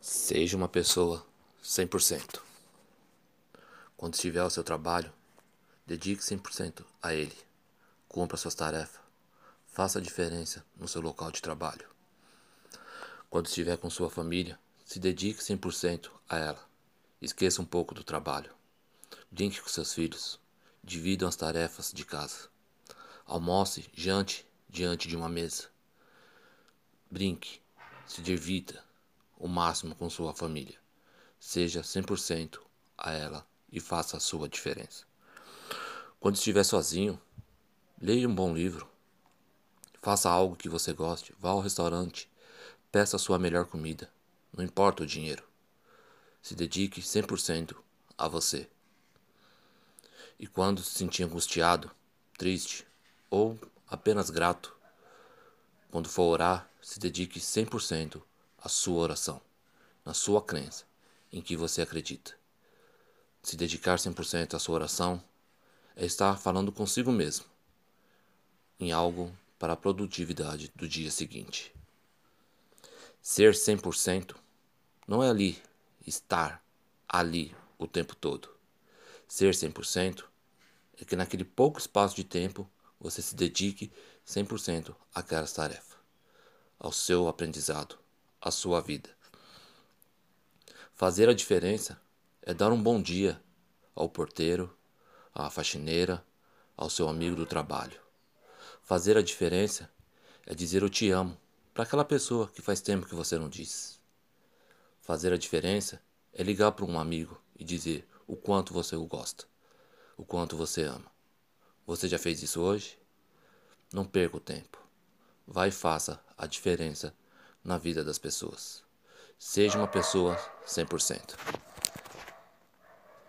Seja uma pessoa 100%. Quando estiver ao seu trabalho, dedique 100% a ele. Cumpra suas tarefas. Faça a diferença no seu local de trabalho. Quando estiver com sua família, se dedique 100% a ela. Esqueça um pouco do trabalho. Brinque com seus filhos. Dividam as tarefas de casa. Almoce, jante diante de uma mesa. Brinque, se divirta o máximo com sua família. Seja 100% a ela e faça a sua diferença. Quando estiver sozinho, leia um bom livro. Faça algo que você goste. Vá ao restaurante. Peça a sua melhor comida. Não importa o dinheiro. Se dedique 100% a você. E quando se sentir angustiado, triste ou apenas grato, quando for orar, se dedique 100% a sua oração, na sua crença, em que você acredita. Se dedicar 100% à sua oração é estar falando consigo mesmo em algo para a produtividade do dia seguinte. Ser 100% não é ali, estar ali o tempo todo. Ser 100% é que naquele pouco espaço de tempo você se dedique 100% àquelas tarefas, ao seu aprendizado, a sua vida. Fazer a diferença é dar um bom dia ao porteiro, à faxineira, ao seu amigo do trabalho. Fazer a diferença é dizer eu te amo para aquela pessoa que faz tempo que você não diz. Fazer a diferença é ligar para um amigo e dizer o quanto você o gosta, o quanto você ama. Você já fez isso hoje? Não perca o tempo. Vai e faça a diferença na vida das pessoas. Seja uma pessoa 100%.